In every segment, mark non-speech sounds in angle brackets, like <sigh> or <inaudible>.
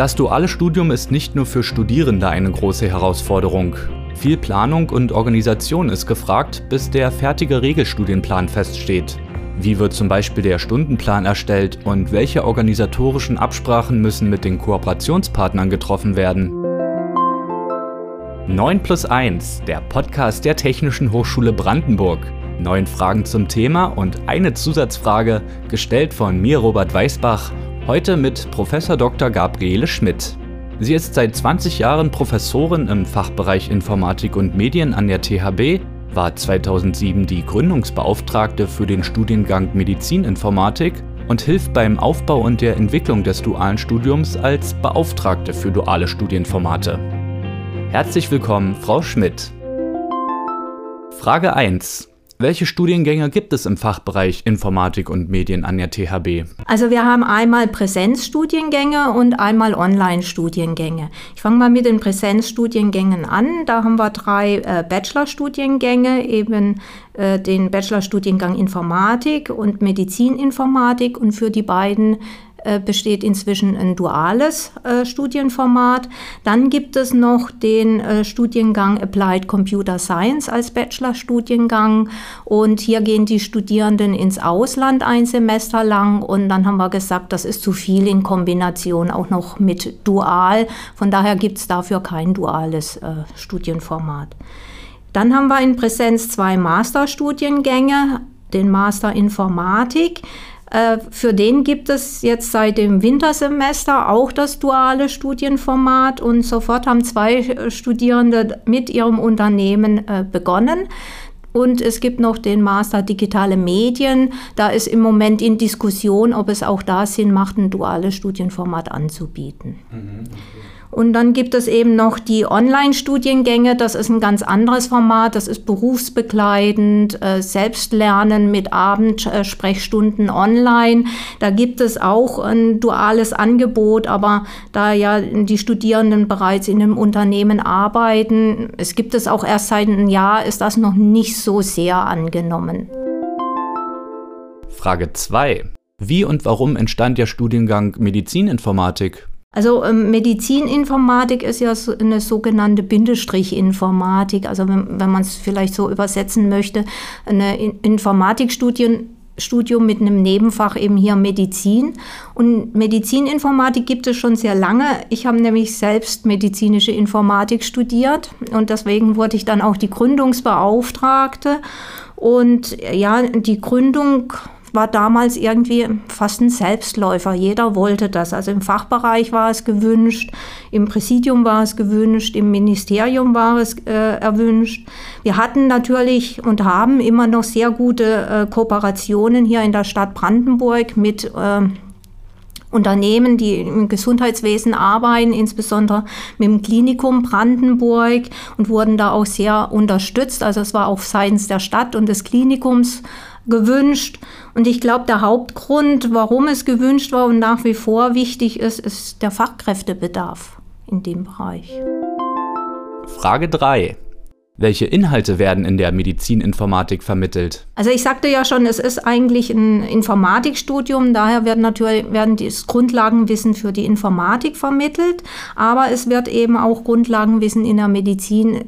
Das duale Studium ist nicht nur für Studierende eine große Herausforderung. Viel Planung und Organisation ist gefragt, bis der fertige Regelstudienplan feststeht. Wie wird zum Beispiel der Stundenplan erstellt und welche organisatorischen Absprachen müssen mit den Kooperationspartnern getroffen werden? 9 plus 1, der Podcast der Technischen Hochschule Brandenburg. Neun Fragen zum Thema und eine Zusatzfrage, gestellt von mir, Robert Weißbach, heute mit Prof. Dr. Gabriele Schmidt. Sie ist seit 20 Jahren Professorin im Fachbereich Informatik und Medien an der THB war 2007 die Gründungsbeauftragte für den Studiengang Medizininformatik und hilft beim Aufbau und der Entwicklung des dualen Studiums als Beauftragte für duale Studienformate. Herzlich willkommen, Frau Schmidt. Frage 1. Welche Studiengänge gibt es im Fachbereich Informatik und Medien an der THB? Also wir haben einmal Präsenzstudiengänge und einmal Online-Studiengänge. Ich fange mal mit den Präsenzstudiengängen an. Da haben wir drei äh, Bachelorstudiengänge, eben äh, den Bachelorstudiengang Informatik und Medizininformatik und für die beiden besteht inzwischen ein duales äh, Studienformat. Dann gibt es noch den äh, Studiengang Applied Computer Science als Bachelorstudiengang und hier gehen die Studierenden ins Ausland ein Semester lang und dann haben wir gesagt, das ist zu viel in Kombination auch noch mit dual. Von daher gibt es dafür kein duales äh, Studienformat. Dann haben wir in Präsenz zwei Masterstudiengänge, den Master Informatik. Äh, für den gibt es jetzt seit dem Wintersemester auch das duale Studienformat und sofort haben zwei äh, Studierende mit ihrem Unternehmen äh, begonnen. Und es gibt noch den Master Digitale Medien. Da ist im Moment in Diskussion, ob es auch da Sinn macht, ein duales Studienformat anzubieten. Mhm, okay. Und dann gibt es eben noch die Online-Studiengänge. Das ist ein ganz anderes Format. Das ist berufsbegleitend, äh, Selbstlernen mit Abendsprechstunden online. Da gibt es auch ein duales Angebot, aber da ja die Studierenden bereits in einem Unternehmen arbeiten, es gibt es auch erst seit einem Jahr, ist das noch nicht so sehr angenommen. Frage 2. Wie und warum entstand der Studiengang Medizininformatik? Also ähm, Medizininformatik ist ja so eine sogenannte Bindestrichinformatik. Also wenn, wenn man es vielleicht so übersetzen möchte, eine Informatikstudium Studium mit einem Nebenfach eben hier Medizin. Und Medizininformatik gibt es schon sehr lange. Ich habe nämlich selbst medizinische Informatik studiert und deswegen wurde ich dann auch die Gründungsbeauftragte. Und ja, die Gründung war damals irgendwie fast ein Selbstläufer. Jeder wollte das. Also im Fachbereich war es gewünscht, im Präsidium war es gewünscht, im Ministerium war es äh, erwünscht. Wir hatten natürlich und haben immer noch sehr gute äh, Kooperationen hier in der Stadt Brandenburg mit äh, Unternehmen, die im Gesundheitswesen arbeiten, insbesondere mit dem Klinikum Brandenburg und wurden da auch sehr unterstützt. Also es war auch seitens der Stadt und des Klinikums gewünscht. Und ich glaube, der Hauptgrund, warum es gewünscht war und nach wie vor wichtig ist, ist der Fachkräftebedarf in dem Bereich. Frage 3. Welche Inhalte werden in der Medizininformatik vermittelt? Also ich sagte ja schon, es ist eigentlich ein Informatikstudium, daher werden natürlich werden das Grundlagenwissen für die Informatik vermittelt, aber es wird eben auch Grundlagenwissen in der Medizin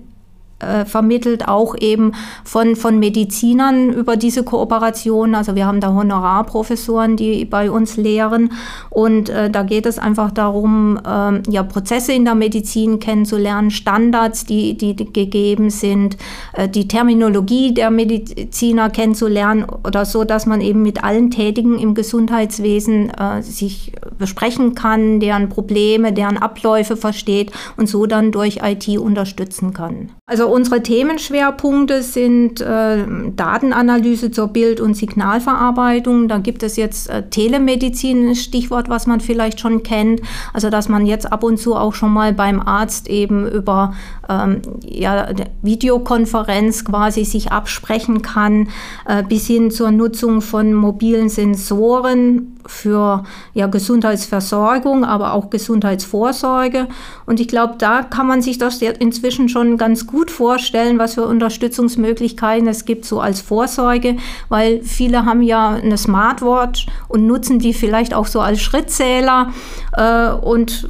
äh, vermittelt, auch eben von, von Medizinern über diese Kooperation. Also wir haben da Honorarprofessoren, die bei uns lehren und äh, da geht es einfach darum, äh, ja, Prozesse in der Medizin kennenzulernen, Standards, die, die gegeben sind, äh, die Terminologie der Mediziner kennenzulernen oder so, dass man eben mit allen Tätigen im Gesundheitswesen äh, sich besprechen kann, deren Probleme, deren Abläufe versteht und so dann durch IT unterstützen kann. Also unsere Themenschwerpunkte sind äh, Datenanalyse zur Bild- und Signalverarbeitung. Da gibt es jetzt äh, Telemedizin, ein Stichwort, was man vielleicht schon kennt. Also dass man jetzt ab und zu auch schon mal beim Arzt eben über ähm, ja, Videokonferenz quasi sich absprechen kann, äh, bis hin zur Nutzung von mobilen Sensoren für ja, Gesundheitsversorgung, aber auch Gesundheitsvorsorge. Und ich glaube, da kann man sich das inzwischen schon ganz gut vorstellen, was für Unterstützungsmöglichkeiten es gibt, so als Vorsorge, weil viele haben ja eine Smartwatch und nutzen die vielleicht auch so als Schrittzähler äh, und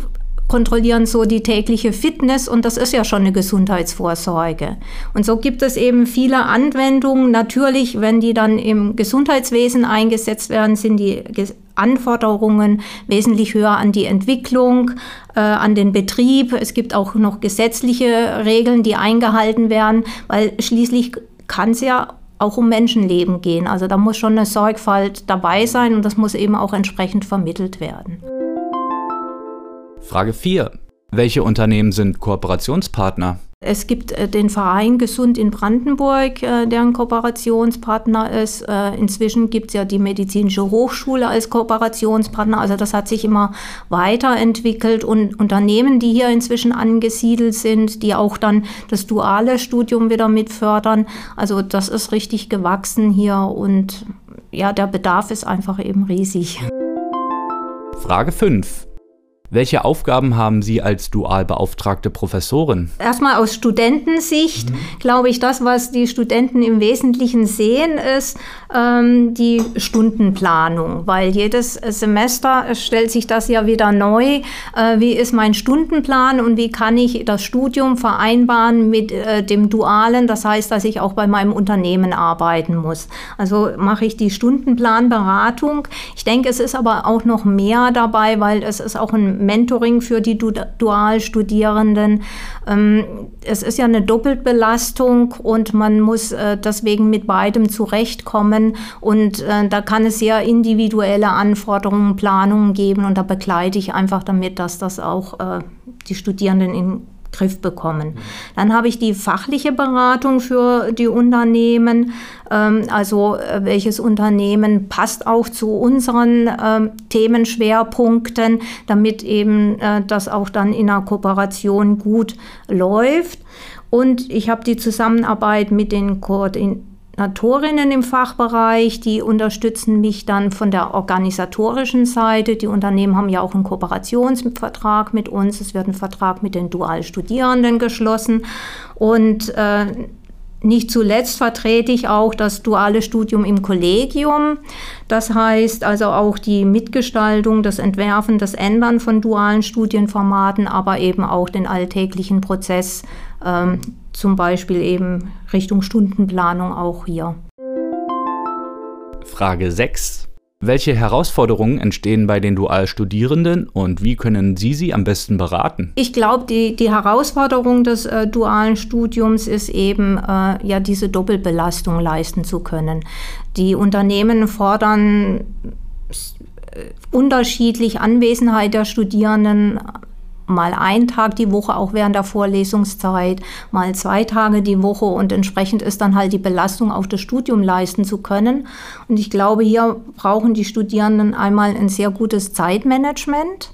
kontrollieren so die tägliche Fitness und das ist ja schon eine Gesundheitsvorsorge. Und so gibt es eben viele Anwendungen. Natürlich, wenn die dann im Gesundheitswesen eingesetzt werden, sind die Anforderungen wesentlich höher an die Entwicklung, äh, an den Betrieb. Es gibt auch noch gesetzliche Regeln, die eingehalten werden, weil schließlich kann es ja auch um Menschenleben gehen. Also da muss schon eine Sorgfalt dabei sein und das muss eben auch entsprechend vermittelt werden. Frage 4. Welche Unternehmen sind Kooperationspartner? Es gibt äh, den Verein Gesund in Brandenburg, äh, der ein Kooperationspartner ist. Äh, inzwischen gibt es ja die Medizinische Hochschule als Kooperationspartner. Also das hat sich immer weiterentwickelt und Unternehmen, die hier inzwischen angesiedelt sind, die auch dann das duale Studium wieder mitfördern. Also das ist richtig gewachsen hier und ja, der Bedarf ist einfach eben riesig. Frage 5. Welche Aufgaben haben Sie als dual beauftragte Professorin? Erstmal aus Studentensicht mhm. glaube ich, das, was die Studenten im Wesentlichen sehen, ist ähm, die Stundenplanung, weil jedes Semester stellt sich das ja wieder neu. Äh, wie ist mein Stundenplan und wie kann ich das Studium vereinbaren mit äh, dem Dualen? Das heißt, dass ich auch bei meinem Unternehmen arbeiten muss. Also mache ich die Stundenplanberatung. Ich denke, es ist aber auch noch mehr dabei, weil es ist auch ein Mentoring für die Dualstudierenden. Ähm, es ist ja eine Doppelbelastung und man muss äh, deswegen mit beidem zurechtkommen. Und äh, da kann es sehr individuelle Anforderungen, Planungen geben und da begleite ich einfach damit, dass das auch äh, die Studierenden in Griff bekommen. Dann habe ich die fachliche Beratung für die Unternehmen. Ähm, also äh, welches Unternehmen passt auch zu unseren ähm, Themenschwerpunkten, damit eben äh, das auch dann in einer Kooperation gut läuft. Und ich habe die Zusammenarbeit mit den Koordinatoren Koordinatorinnen im Fachbereich, die unterstützen mich dann von der organisatorischen Seite. Die Unternehmen haben ja auch einen Kooperationsvertrag mit uns. Es wird ein Vertrag mit den Dualstudierenden geschlossen. Und äh, nicht zuletzt vertrete ich auch das duale Studium im Kollegium. Das heißt also auch die Mitgestaltung, das Entwerfen, das Ändern von dualen Studienformaten, aber eben auch den alltäglichen Prozess ähm, zum Beispiel eben Richtung Stundenplanung auch hier. Frage 6. Welche Herausforderungen entstehen bei den Dualstudierenden und wie können Sie sie am besten beraten? Ich glaube, die, die Herausforderung des äh, dualen Studiums ist eben, äh, ja, diese Doppelbelastung leisten zu können. Die Unternehmen fordern äh, unterschiedlich Anwesenheit der Studierenden mal ein Tag die Woche, auch während der Vorlesungszeit, mal zwei Tage die Woche und entsprechend ist dann halt die Belastung auf das Studium leisten zu können. Und ich glaube, hier brauchen die Studierenden einmal ein sehr gutes Zeitmanagement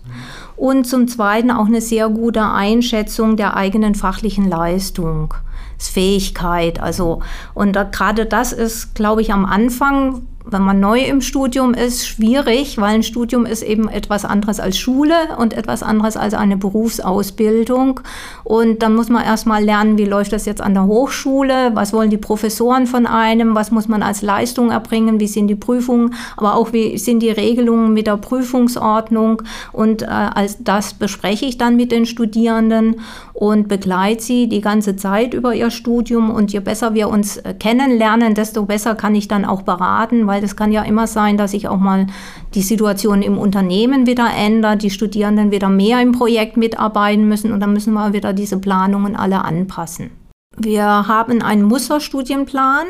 und zum Zweiten auch eine sehr gute Einschätzung der eigenen fachlichen Leistung. Fähigkeit, also und da, gerade das ist, glaube ich, am Anfang wenn man neu im Studium ist, schwierig, weil ein Studium ist eben etwas anderes als Schule und etwas anderes als eine Berufsausbildung. Und dann muss man erstmal lernen, wie läuft das jetzt an der Hochschule, was wollen die Professoren von einem, was muss man als Leistung erbringen, wie sind die Prüfungen, aber auch wie sind die Regelungen mit der Prüfungsordnung. Und äh, als das bespreche ich dann mit den Studierenden und begleite sie die ganze Zeit über ihr Studium. Und je besser wir uns äh, kennenlernen, desto besser kann ich dann auch beraten, weil das kann ja immer sein, dass sich auch mal die Situation im Unternehmen wieder ändert, die Studierenden wieder mehr im Projekt mitarbeiten müssen und dann müssen wir wieder diese Planungen alle anpassen. Wir haben einen Musterstudienplan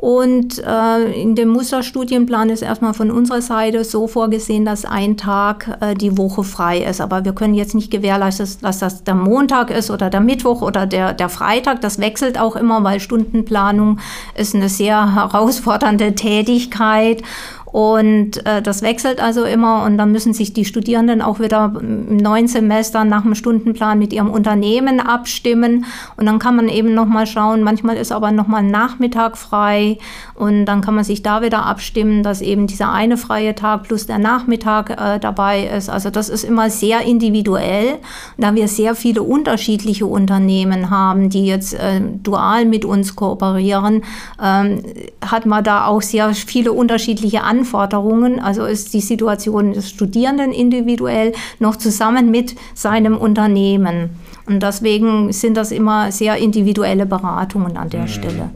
und äh, in dem Musterstudienplan ist erstmal von unserer Seite so vorgesehen, dass ein Tag äh, die Woche frei ist. Aber wir können jetzt nicht gewährleisten, dass das der Montag ist oder der Mittwoch oder der, der Freitag. Das wechselt auch immer, weil Stundenplanung ist eine sehr herausfordernde Tätigkeit. Und äh, das wechselt also immer und dann müssen sich die Studierenden auch wieder im neuen Semester nach dem Stundenplan mit ihrem Unternehmen abstimmen und dann kann man eben nochmal schauen, manchmal ist aber nochmal ein Nachmittag frei und dann kann man sich da wieder abstimmen, dass eben dieser eine freie Tag plus der Nachmittag äh, dabei ist. Also das ist immer sehr individuell, da wir sehr viele unterschiedliche Unternehmen haben, die jetzt äh, dual mit uns kooperieren, ähm, hat man da auch sehr viele unterschiedliche Anforderungen Anforderungen, also ist die Situation des Studierenden individuell noch zusammen mit seinem Unternehmen. Und deswegen sind das immer sehr individuelle Beratungen an der mhm. Stelle.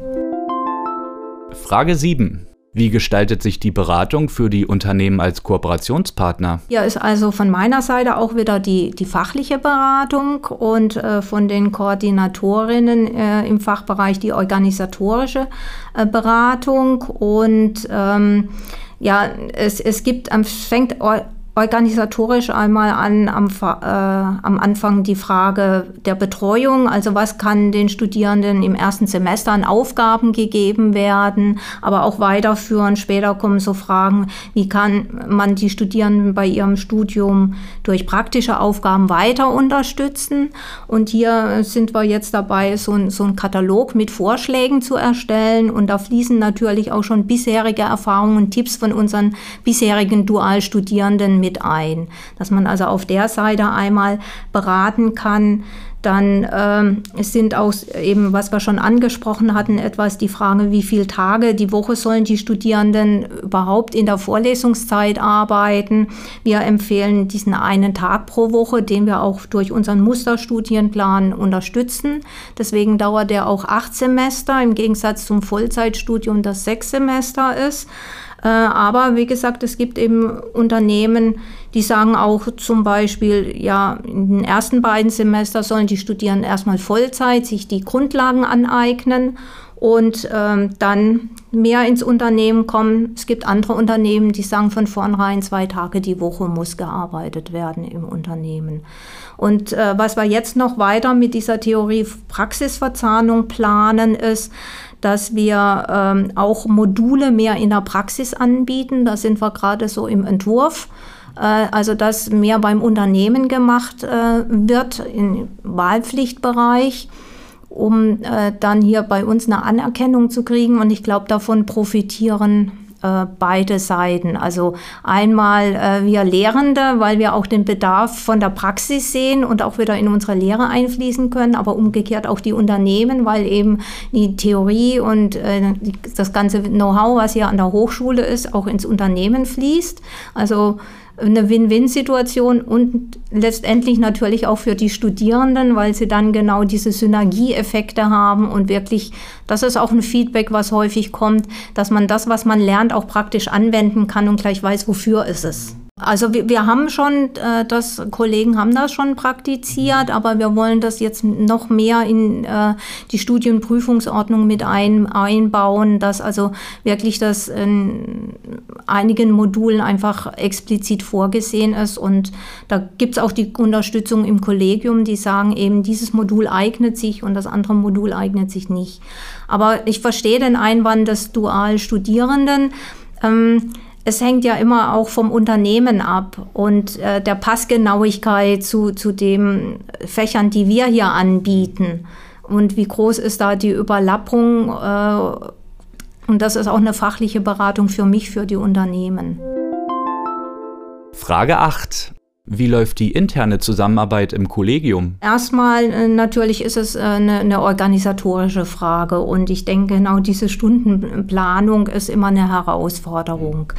Frage 7. Wie gestaltet sich die Beratung für die Unternehmen als Kooperationspartner? Ja, ist also von meiner Seite auch wieder die, die fachliche Beratung und äh, von den Koordinatorinnen äh, im Fachbereich die organisatorische äh, Beratung. Und ähm, ja, es, es gibt, fängt organisatorisch einmal an am, äh, am, Anfang die Frage der Betreuung, also was kann den Studierenden im ersten Semester an Aufgaben gegeben werden, aber auch weiterführen. Später kommen so Fragen, wie kann man die Studierenden bei ihrem Studium durch praktische Aufgaben weiter unterstützen. Und hier sind wir jetzt dabei, so so ein Katalog mit Vorschlägen zu erstellen. Und da fließen natürlich auch schon bisherige Erfahrungen und Tipps von unseren bisherigen Dualstudierenden mit ein, dass man also auf der Seite einmal beraten kann. Dann ähm, sind auch eben, was wir schon angesprochen hatten, etwas die Frage, wie viele Tage die Woche sollen die Studierenden überhaupt in der Vorlesungszeit arbeiten. Wir empfehlen diesen einen Tag pro Woche, den wir auch durch unseren Musterstudienplan unterstützen. Deswegen dauert der auch acht Semester, im Gegensatz zum Vollzeitstudium, das sechs Semester ist. Äh, aber wie gesagt, es gibt eben Unternehmen, die sagen auch zum Beispiel, ja, in den ersten beiden Semester sollen die Studierenden erstmal Vollzeit sich die Grundlagen aneignen und ähm, dann mehr ins Unternehmen kommen. Es gibt andere Unternehmen, die sagen von vornherein, zwei Tage die Woche muss gearbeitet werden im Unternehmen. Und äh, was wir jetzt noch weiter mit dieser Theorie-Praxis-Verzahnung planen, ist, dass wir ähm, auch Module mehr in der Praxis anbieten. Da sind wir gerade so im Entwurf. Äh, also dass mehr beim Unternehmen gemacht äh, wird im Wahlpflichtbereich um äh, dann hier bei uns eine Anerkennung zu kriegen. Und ich glaube, davon profitieren äh, beide Seiten. Also einmal äh, wir Lehrende, weil wir auch den Bedarf von der Praxis sehen und auch wieder in unsere Lehre einfließen können, aber umgekehrt auch die Unternehmen, weil eben die Theorie und äh, das ganze Know-how, was hier an der Hochschule ist, auch ins Unternehmen fließt. Also eine Win-Win-Situation und letztendlich natürlich auch für die Studierenden, weil sie dann genau diese Synergieeffekte haben und wirklich, das ist auch ein Feedback, was häufig kommt, dass man das, was man lernt, auch praktisch anwenden kann und gleich weiß, wofür ist es. Also wir, wir haben schon, äh, das Kollegen haben das schon praktiziert, aber wir wollen das jetzt noch mehr in äh, die Studienprüfungsordnung mit ein, einbauen, dass also wirklich das in einigen Modulen einfach explizit vorgesehen ist. Und da gibt es auch die Unterstützung im Kollegium, die sagen eben, dieses Modul eignet sich und das andere Modul eignet sich nicht. Aber ich verstehe den Einwand des Dualstudierenden. Ähm, es hängt ja immer auch vom Unternehmen ab und äh, der Passgenauigkeit zu, zu den Fächern, die wir hier anbieten. Und wie groß ist da die Überlappung? Äh, und das ist auch eine fachliche Beratung für mich, für die Unternehmen. Frage 8. Wie läuft die interne Zusammenarbeit im Kollegium? Erstmal äh, natürlich ist es äh, eine, eine, organisatorische Frage und ich denke, genau diese Stundenplanung ist immer eine Herausforderung.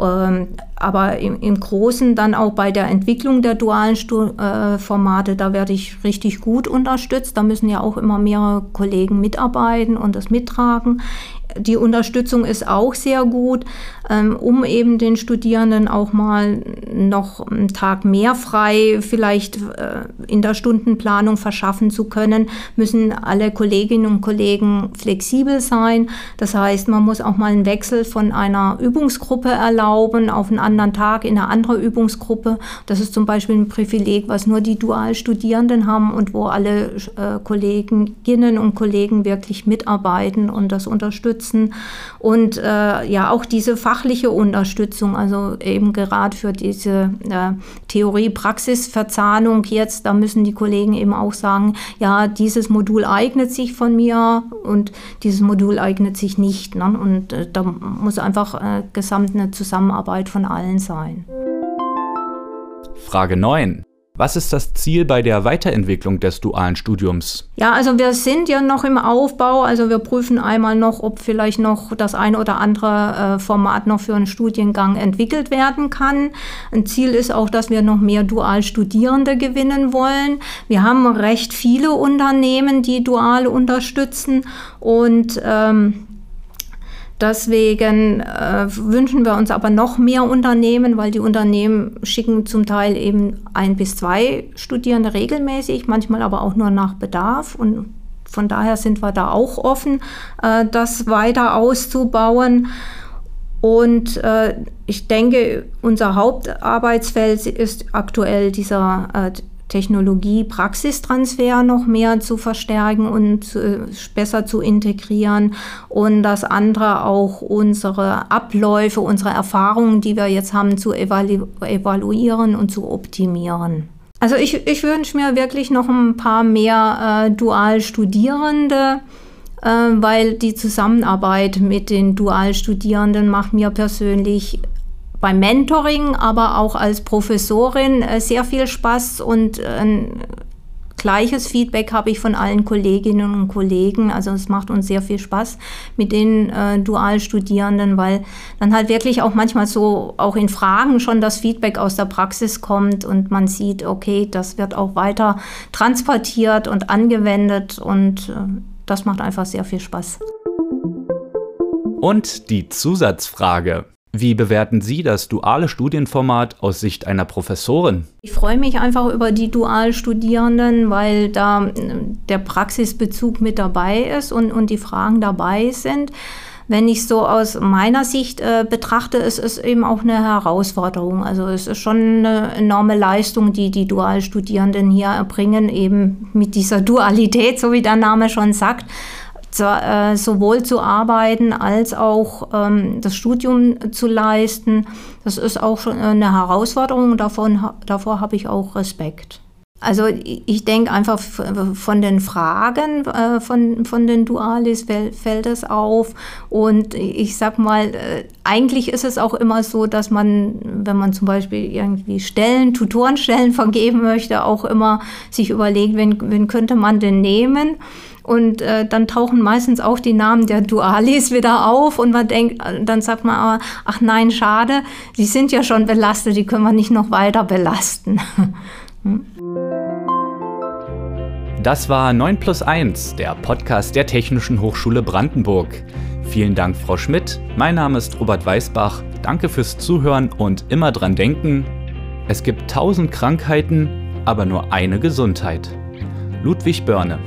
Ähm, aber im, im, Großen dann auch bei der Entwicklung der dualen Stu äh, Formate, da werde ich richtig gut unterstützt. Da müssen ja auch immer mehrere Kollegen mitarbeiten und das mittragen. Die Unterstützung ist auch sehr gut, ähm, um eben den Studierenden auch mal noch einen Tag mehr frei vielleicht äh, in der Stundenplanung verschaffen zu können, müssen alle Kolleginnen und Kollegen flexibel sein. Das heißt, man muss auch mal einen Wechsel von einer Übungsgruppe erlauben auf einen anderen Tag in eine andere Übungsgruppe. Das ist zum Beispiel ein Privileg, was nur die Dualstudierenden haben und wo alle äh, Kolleginnen und Kollegen wirklich mitarbeiten und das unterstützen und äh, ja auch diese fachliche Unterstützung, also eben gerade für diese äh, Theorie-Praxis-Verzahnung jetzt, da müssen die Kollegen eben auch sagen, ja, dieses Modul eignet sich von mir und dieses Modul eignet sich nicht. Ne? Und äh, da muss einfach äh, gesamt eine Zusammenarbeit von allen sein. Frage 9. Was ist das Ziel bei der Weiterentwicklung des dualen Studiums? Ja, also wir sind ja noch im Aufbau. Also wir prüfen einmal noch, ob vielleicht noch das eine oder andere äh, Format noch für einen Studiengang entwickelt werden kann. Ein Ziel ist auch, dass wir noch mehr Dualstudierende gewinnen wollen. Wir haben recht viele Unternehmen, die dual unterstützen und ähm, Deswegen äh, wünschen wir uns aber noch mehr Unternehmen, weil die Unternehmen schicken zum Teil eben ein bis zwei Studierende regelmäßig, manchmal aber auch nur nach Bedarf. Und von daher sind wir da auch offen, äh, das weiter auszubauen. Und äh, ich denke, unser Hauptarbeitsfeld ist aktuell dieser äh, Technologie-Praxistransfer noch mehr zu verstärken und äh, besser zu integrieren und das andere auch unsere Abläufe, unsere Erfahrungen, die wir jetzt haben, zu evalu evaluieren und zu optimieren. Also ich, ich wünsche mir wirklich noch ein paar mehr äh, Dualstudierende, äh, weil die Zusammenarbeit mit den Dualstudierenden macht mir persönlich beim Mentoring, aber auch als Professorin äh, sehr viel Spaß und äh, ein gleiches Feedback habe ich von allen Kolleginnen und Kollegen. Also es macht uns sehr viel Spaß mit den äh, Dualstudierenden, weil dann halt wirklich auch manchmal so auch in Fragen schon das Feedback aus der Praxis kommt und man sieht, okay, das wird auch weiter transportiert und angewendet und äh, das macht einfach sehr viel Spaß. Und die Zusatzfrage. Wie bewerten Sie das duale Studienformat aus Sicht einer Professorin? Ich freue mich einfach über die Dualstudierenden, weil da äh, der Praxisbezug mit dabei ist und, und die Fragen dabei sind. Wenn ich so aus meiner Sicht äh, betrachte, ist es eben auch eine Herausforderung. Also es ist schon eine enorme Leistung, die die Dualstudierenden hier erbringen, eben mit dieser Dualität, so wie der Name schon sagt äh, sowohl zu arbeiten als auch ähm, das Studium zu leisten. Das ist auch schon eine Herausforderung, davon, davor habe ich auch Respekt. Also ich denke einfach von den Fragen äh, von, von den Dualis fällt es auf. Und ich sag mal, äh, eigentlich ist es auch immer so, dass man, wenn man zum Beispiel irgendwie Stellen, Tutorenstellen <laughs> vergeben möchte, auch immer sich überlegt, wen, wen könnte man denn nehmen. Und äh, dann tauchen meistens auch die Namen der Dualis wieder auf und man denkt, dann sagt man aber, ach nein, schade, die sind ja schon belastet, die können wir nicht noch weiter belasten. <laughs> hm? Das war 9 plus 1, der Podcast der Technischen Hochschule Brandenburg. Vielen Dank, Frau Schmidt. Mein Name ist Robert Weißbach. Danke fürs Zuhören und immer dran denken, es gibt tausend Krankheiten, aber nur eine Gesundheit. Ludwig Börne